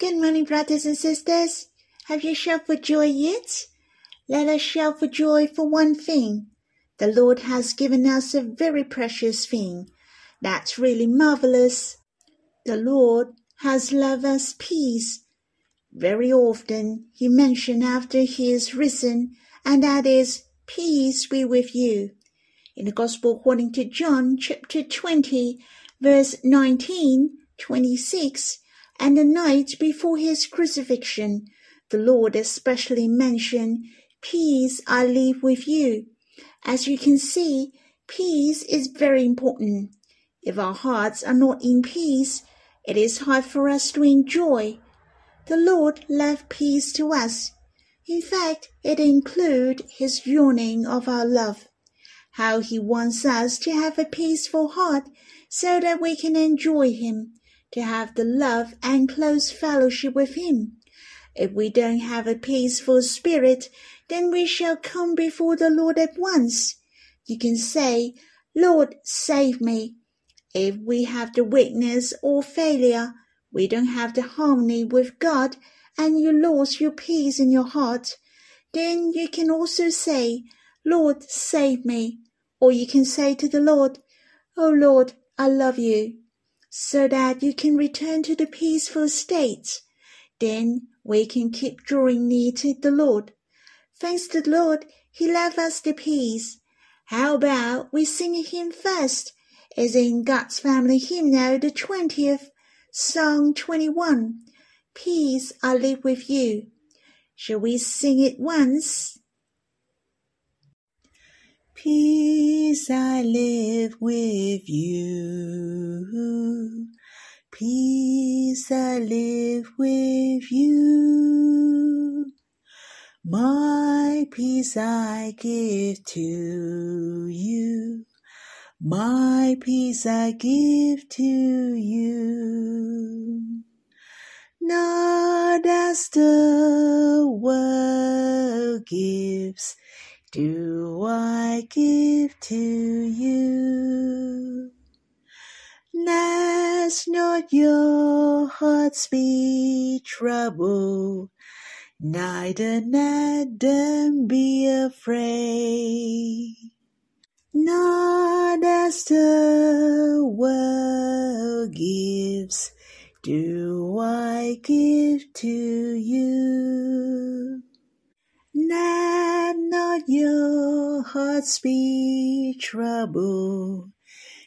Good morning, brothers and sisters. Have you shouted for joy yet? Let us shout for joy for one thing. The Lord has given us a very precious thing. That's really marvelous. The Lord has loved us peace. Very often he mentioned after he is risen, and that is, peace be with you. In the Gospel according to John, chapter 20, verse 19, 26, and the night before his crucifixion, the Lord especially mentioned, Peace I leave with you. As you can see, peace is very important. If our hearts are not in peace, it is hard for us to enjoy. The Lord left peace to us. In fact, it includes his yearning of our love. How he wants us to have a peaceful heart so that we can enjoy him, to have the love and close fellowship with him. If we don't have a peaceful spirit, then we shall come before the Lord at once. You can say, Lord, save me. If we have the weakness or failure, we don't have the harmony with God, and you lose your peace in your heart, then you can also say, Lord, save me. Or you can say to the Lord, Oh Lord, I love you, so that you can return to the peaceful state. Then we can keep drawing near to the Lord. Thanks to the Lord, He left us the peace. How about we sing a hymn first, as in God's Family Hymnal, the 20th, Song 21, Peace I live with you. Shall we sing it once? Peace I live with you. Peace I live with you. My peace I give to you. My peace I give to you. Not as the world gives, do I give to you. Let not your hearts be troubled, neither let them be afraid. Not as the world gives, do I give to you. Let not your hearts be troubled,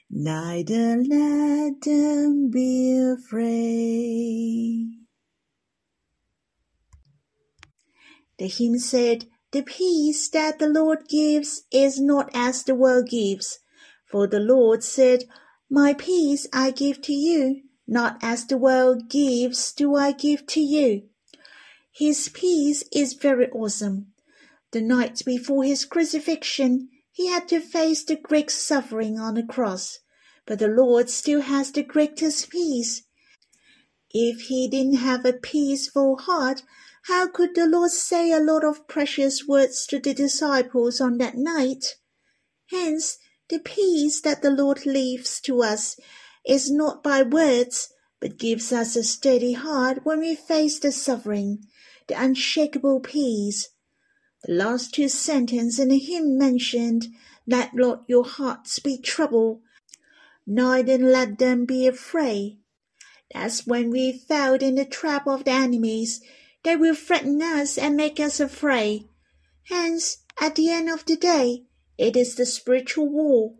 neither let them be afraid. The hymn said, The peace that the Lord gives is not as the world gives. For the Lord said, My peace I give to you, not as the world gives do I give to you. His peace is very awesome. The night before his crucifixion, he had to face the great suffering on the cross, but the Lord still has the greatest peace. If he didn't have a peaceful heart, how could the Lord say a lot of precious words to the disciples on that night? Hence, the peace that the Lord leaves to us is not by words, but gives us a steady heart when we face the suffering, the unshakable peace. The last two sentences in the hymn mentioned, Let not your hearts be troubled, neither let them be afraid. That's when we fell in the trap of the enemies they will threaten us and make us afraid. Hence, at the end of the day, it is the spiritual war.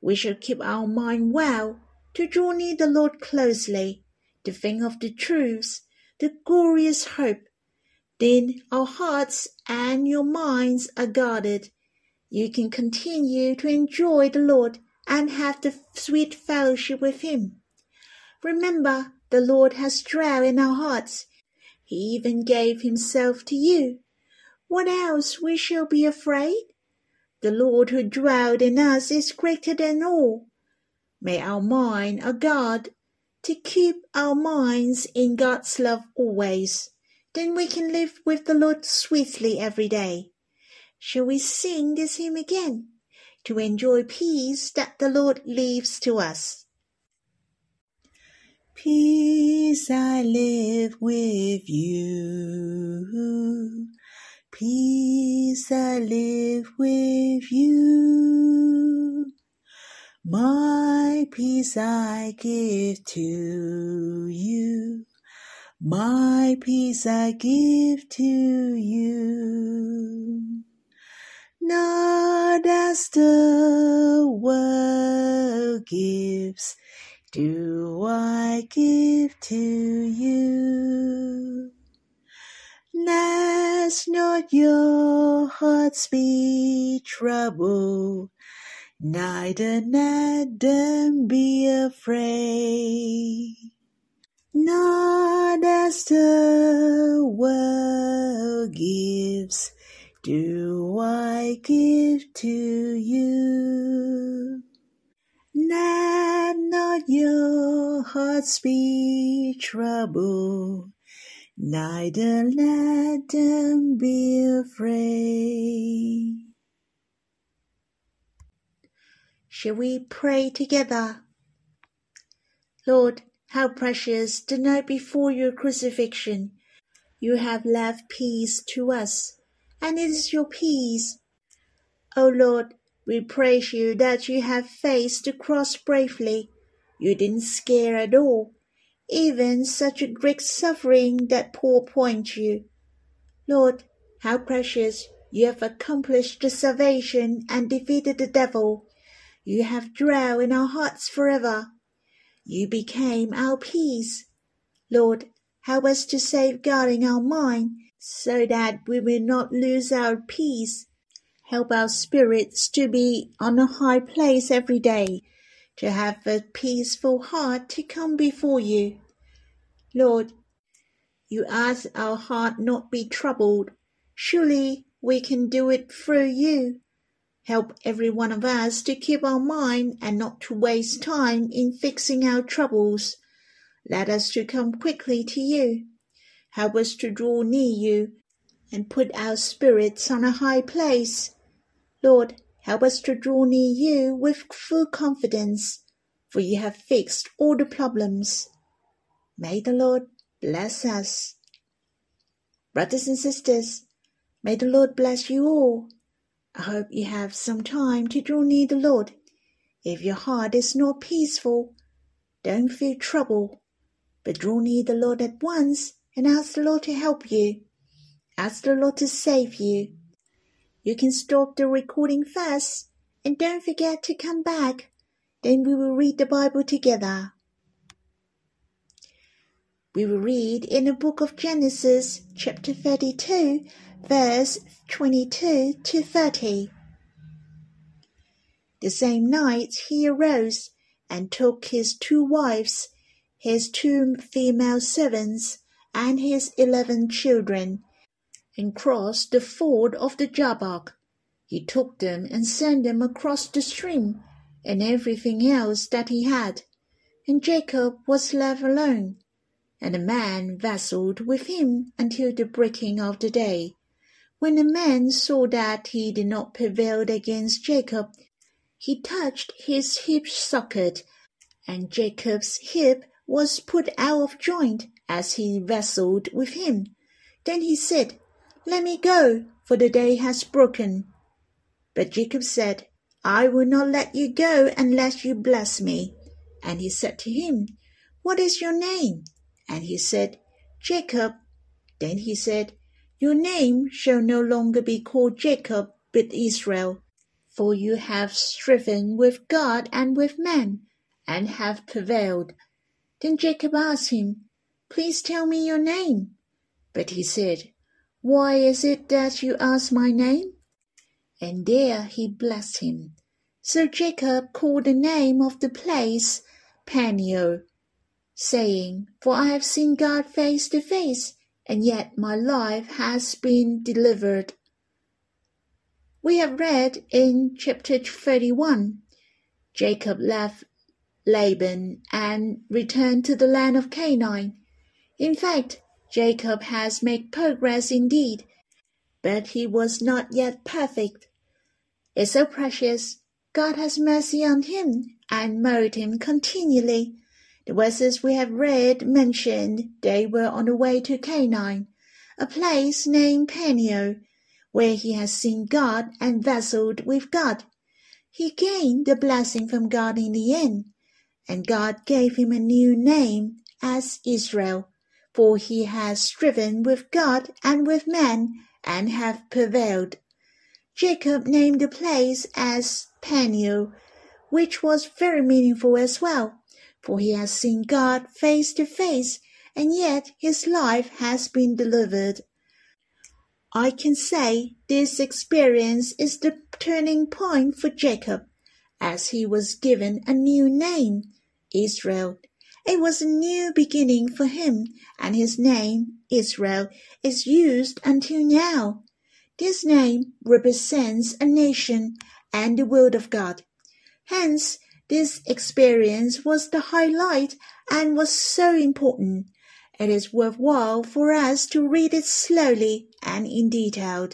We should keep our mind well, to draw near the Lord closely, to think of the truths, the glorious hope. Then our hearts and your minds are guarded. You can continue to enjoy the Lord and have the sweet fellowship with Him. Remember, the Lord has dwelt in our hearts he even gave himself to you. What else we shall be afraid? The Lord who dwelled in us is greater than all. May our mind are God to keep our minds in God's love always. Then we can live with the Lord sweetly every day. Shall we sing this hymn again to enjoy peace that the Lord leaves to us? Peace I live with you. Peace I live with you. My peace I give to you. My peace I give to you. Not as the world gives, do I give to you. Let not your hearts be troubled, neither let them be afraid. Not as the world gives, do I give to you. Let not your hearts be troubled, neither let them be afraid. Shall we pray together? Lord, how precious the night before your crucifixion you have left peace to us, and it is your peace. O Lord, we praise you that you have faced the cross bravely. You didn't scare at all, even such a great suffering that poor point you. Lord, how precious you have accomplished the salvation and defeated the devil. You have dwelt in our hearts forever. You became our peace. Lord, help us to safeguarding our mind so that we will not lose our peace. Help our spirits to be on a high place every day, to have a peaceful heart to come before you. Lord, you ask our heart not be troubled. Surely we can do it through you. Help every one of us to keep our mind and not to waste time in fixing our troubles. Let us to come quickly to you. Help us to draw near you and put our spirits on a high place. Lord, help us to draw near you with full confidence, for you have fixed all the problems. May the Lord bless us. Brothers and sisters, may the Lord bless you all. I hope you have some time to draw near the Lord. If your heart is not peaceful, don't feel trouble, but draw near the Lord at once and ask the Lord to help you. Ask the Lord to save you. You can stop the recording first and don't forget to come back. Then we will read the Bible together. We will read in the book of Genesis, chapter 32, verse 22 to 30. The same night he arose and took his two wives, his two female servants, and his eleven children, and crossed the ford of the Jabbok. He took them and sent them across the stream, and everything else that he had. And Jacob was left alone, and the man wrestled with him until the breaking of the day. When the man saw that he did not prevail against Jacob, he touched his hip socket, and Jacob's hip was put out of joint as he wrestled with him. Then he said, Let me go, for the day has broken. But Jacob said, I will not let you go unless you bless me. And he said to him, What is your name? And he said, Jacob. Then he said, Your name shall no longer be called Jacob, but Israel, for you have striven with God and with men, and have prevailed. Then Jacob asked him, Please tell me your name. But he said, Why is it that you ask my name? And there he blessed him. So Jacob called the name of the place Peniel, saying, For I have seen God face to face, and yet my life has been delivered. We have read in chapter 31 Jacob left Laban and returned to the land of Canaan. In fact, Jacob has made progress indeed, but he was not yet perfect. It's so precious. God has mercy on him and mold him continually. The verses we have read mentioned they were on the way to Canaan, a place named Peniel, where he has seen God and wrestled with God. He gained the blessing from God in the end, and God gave him a new name as Israel, for he has striven with God and with men and have prevailed. Jacob named the place as Peniel, which was very meaningful as well, for he has seen God face to face, and yet his life has been delivered. I can say this experience is the turning point for Jacob, as he was given a new name, Israel. It was a new beginning for him, and his name, Israel, is used until now. This name represents a nation and the will of God. Hence, this experience was the highlight and was so important. It is worthwhile for us to read it slowly and in detail.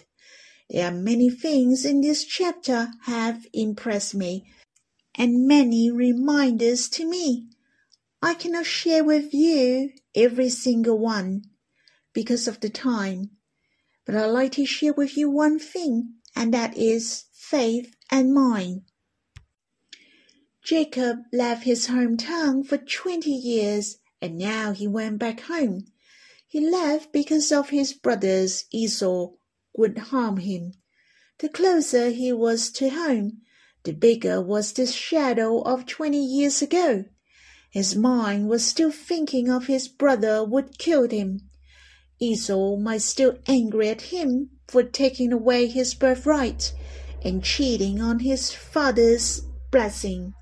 There are many things in this chapter have impressed me, and many reminders to me. I cannot share with you every single one because of the time, but I'd like to share with you one thing, and that is faith and mine. Jacob left his hometown for twenty years, and now he went back home. He left because of his brothers Esau would harm him. The closer he was to home, the bigger was the shadow of twenty years ago. His mind was still thinking of his brother would kill him. Esau might still angry at him for taking away his birthright and cheating on his father's blessing.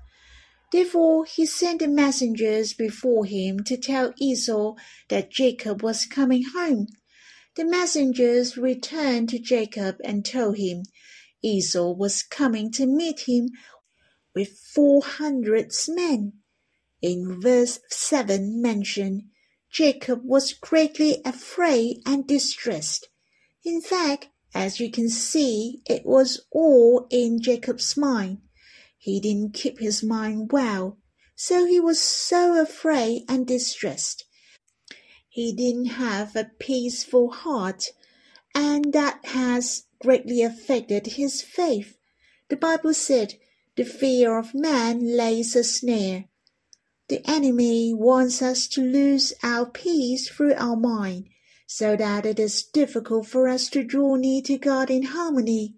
Therefore he sent messengers before him to tell Esau that Jacob was coming home. The messengers returned to Jacob and told him Esau was coming to meet him with four hundred men. In verse 7 mentioned, Jacob was greatly afraid and distressed. In fact, as you can see, it was all in Jacob's mind. He didn't keep his mind well, so he was so afraid and distressed. He didn't have a peaceful heart, and that has greatly affected his faith. The Bible said, The fear of man lays a snare. The enemy wants us to lose our peace through our mind, so that it is difficult for us to draw near to God in harmony.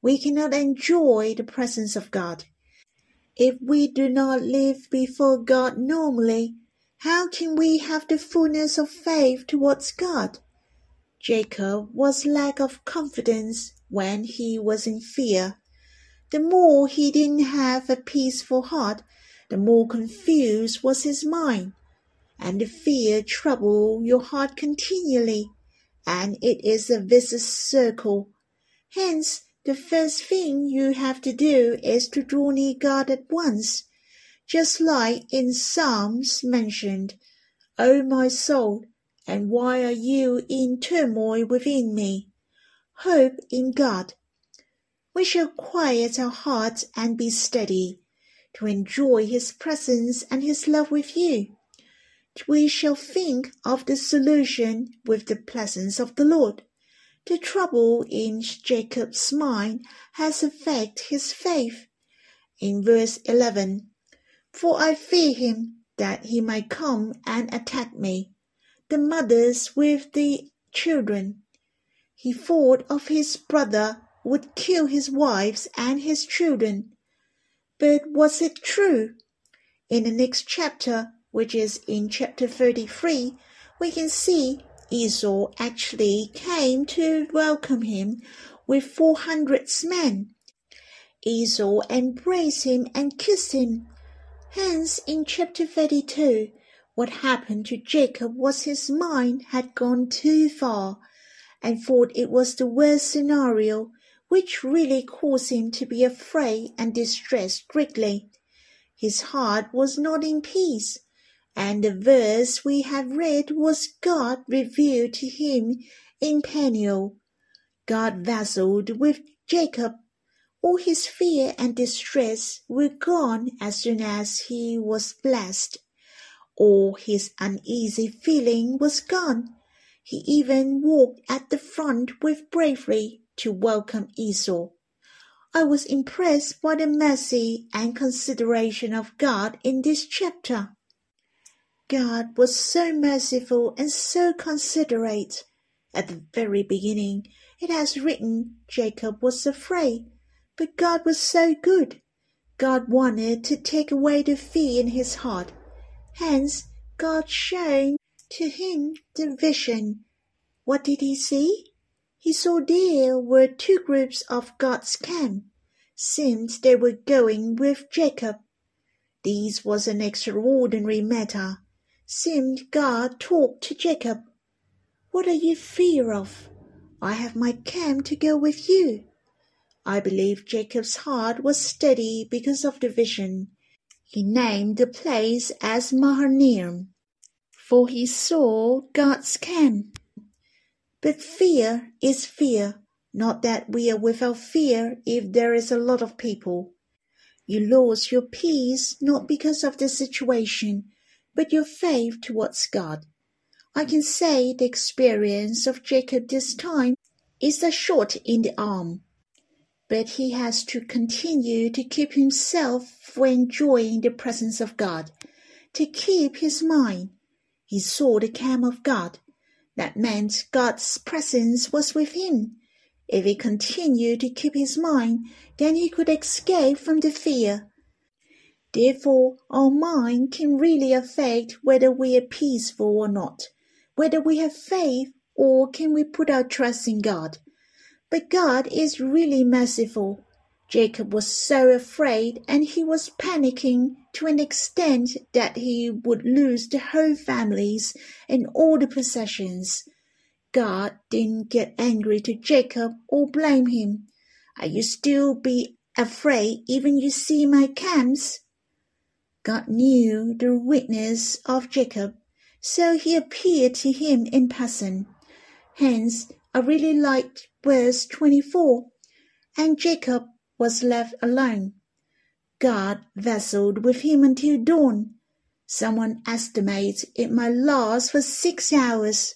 We cannot enjoy the presence of God. If we do not live before God normally, how can we have the fullness of faith towards God? Jacob was lack of confidence when he was in fear. The more he didn't have a peaceful heart, the more confused was his mind. And the fear trouble your heart continually, and it is a vicious circle. Hence, the first thing you have to do is to draw near God at once, just like in Psalms mentioned, O my soul, and why are you in turmoil within me? Hope in God. We shall quiet our hearts and be steady, to enjoy His presence and His love with you. We shall think of the solution with the presence of the Lord. The trouble in Jacob's mind has affected his faith. In verse 11, For I fear him that he might come and attack me, the mothers with the children. He thought of his brother would kill his wives and his children. But was it true? In the next chapter, which is in chapter 33, we can see Esau actually came to welcome him with four hundred men. Esau embraced him and kissed him. Hence, in chapter 32, what happened to Jacob was his mind had gone too far and thought it was the worst scenario, which really caused him to be afraid and distressed greatly. His heart was not in peace and the verse we have read was God revealed to him in Peniel. God wrestled with Jacob. All his fear and distress were gone as soon as he was blessed. All his uneasy feeling was gone. He even walked at the front with bravery to welcome Esau. I was impressed by the mercy and consideration of God in this chapter. God was so merciful and so considerate. At the very beginning, it has written Jacob was afraid, but God was so good. God wanted to take away the fear in his heart. Hence, God showed to him the vision. What did he see? He saw there were two groups of God's camp. Seemed they were going with Jacob. This was an extraordinary matter. Seemed God talked to Jacob. What are you fear of? I have my camp to go with you. I believe Jacob's heart was steady because of the vision. He named the place as Mahanaim, for he saw God's camp. But fear is fear, not that we are without fear if there is a lot of people. You lose your peace not because of the situation, but your faith towards God. I can say the experience of Jacob this time is a shot in the arm. But he has to continue to keep himself for enjoying the presence of God, to keep his mind. He saw the camp of God. That meant God's presence was with him. If he continued to keep his mind, then he could escape from the fear. Therefore, our mind can really affect whether we are peaceful or not, whether we have faith or can we put our trust in God. But God is really merciful. Jacob was so afraid and he was panicking to an extent that he would lose the whole families and all the possessions. God didn't get angry to Jacob or blame him. Are you still be afraid even you see my camps? God knew the weakness of Jacob, so he appeared to him in person. Hence, I really liked verse 24. And Jacob was left alone. God wrestled with him until dawn. Someone estimates it might last for six hours.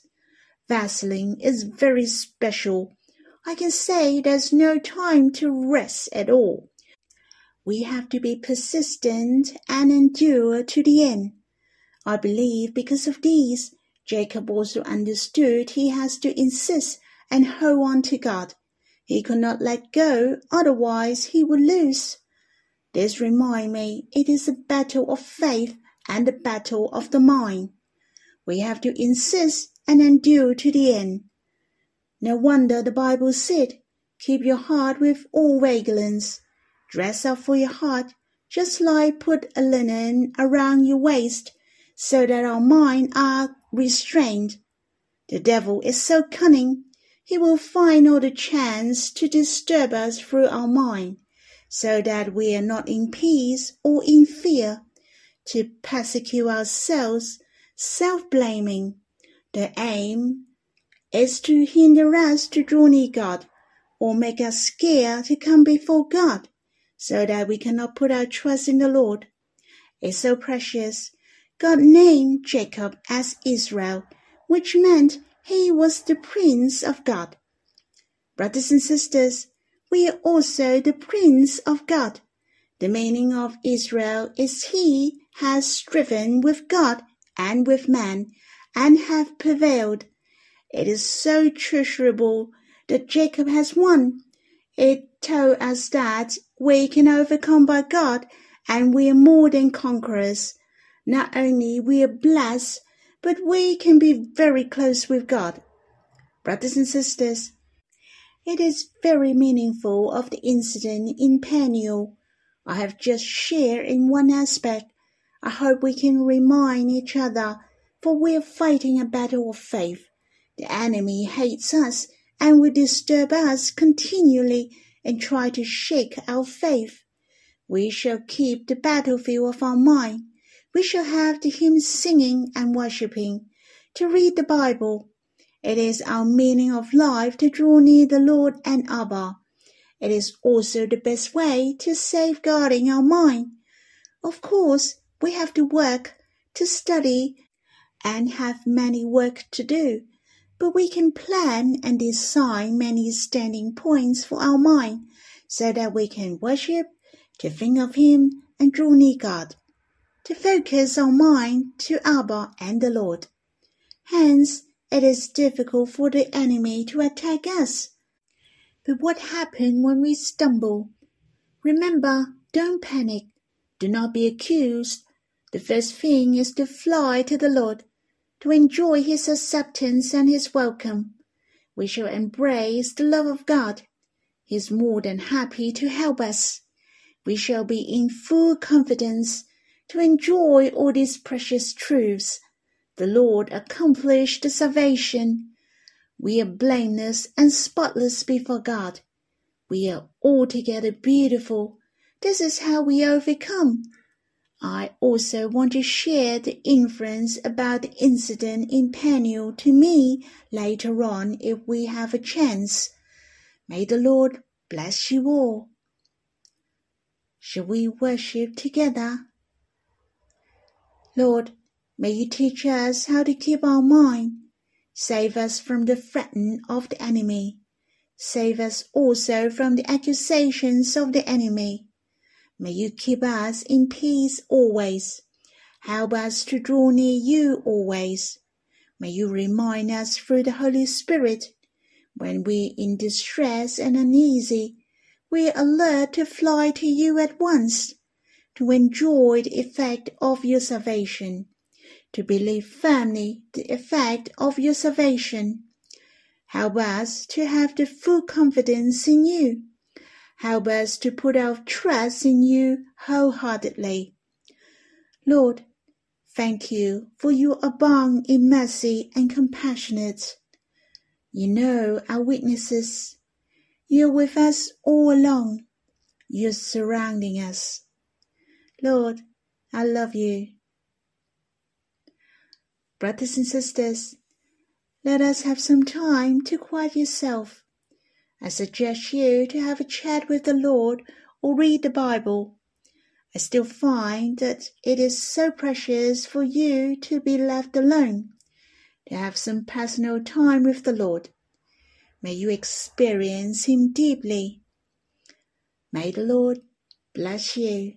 Wrestling is very special. I can say there's no time to rest at all. We have to be persistent and endure to the end. I believe because of these, Jacob also understood he has to insist and hold on to God. He could not let go, otherwise he would lose. This reminds me it is a battle of faith and a battle of the mind. We have to insist and endure to the end. No wonder the Bible said, Keep your heart with all vigilance. Dress up for your heart, just like put a linen around your waist, so that our mind are restrained. The devil is so cunning he will find all the chance to disturb us through our mind, so that we are not in peace or in fear, to persecute ourselves, self-blaming. The aim is to hinder us to draw near God, or make us scared to come before God, so that we cannot put our trust in the Lord. It's so precious. God named Jacob as Israel, which meant he was the Prince of God. Brothers and sisters, we are also the Prince of God. The meaning of Israel is he has striven with God and with man and have prevailed. It is so treasurable that Jacob has won. It tells us that we can overcome by God and we are more than conquerors. Not only we are blessed, but we can be very close with God. Brothers and sisters, it is very meaningful of the incident in Peniel. I have just shared in one aspect. I hope we can remind each other, for we are fighting a battle of faith. The enemy hates us and will disturb us continually and try to shake our faith. We shall keep the battlefield of our mind we shall have the hymns singing and worshipping, to read the Bible. It is our meaning of life to draw near the Lord and Abba. It is also the best way to safeguarding our mind. Of course, we have to work to study and have many work to do, but we can plan and design many standing points for our mind so that we can worship, to think of Him and draw near God, to focus our mind to Abba and the Lord. Hence, it is difficult for the enemy to attack us. But what happens when we stumble? Remember, don't panic. Do not be accused. The first thing is to fly to the Lord, to enjoy His acceptance and His welcome. We shall embrace the love of God. He is more than happy to help us. We shall be in full confidence to enjoy all these precious truths. The Lord accomplished the salvation. We are blameless and spotless before God. We are altogether beautiful. This is how we overcome. I also want to share the inference about the incident in Peniel to me later on if we have a chance. May the Lord bless you all. Shall we worship together? Lord, may you teach us how to keep our mind. Save us from the threat of the enemy. Save us also from the accusations of the enemy. May you keep us in peace always. Help us to draw near you always. May you remind us through the Holy Spirit when we're in distress and uneasy, we are alert to fly to you at once, to enjoy the effect of your salvation, to believe firmly the effect of your salvation. Help us to have the full confidence in you Help us to put our trust in you wholeheartedly. Lord, thank you for you abound in mercy and compassionate. You know our weaknesses. You're with us all along. You're surrounding us. Lord, I love you. Brothers and sisters, let us have some time to quiet yourself I suggest you to have a chat with the Lord or read the Bible. I still find that it is so precious for you to be left alone, to have some personal time with the Lord. May you experience Him deeply. May the Lord bless you.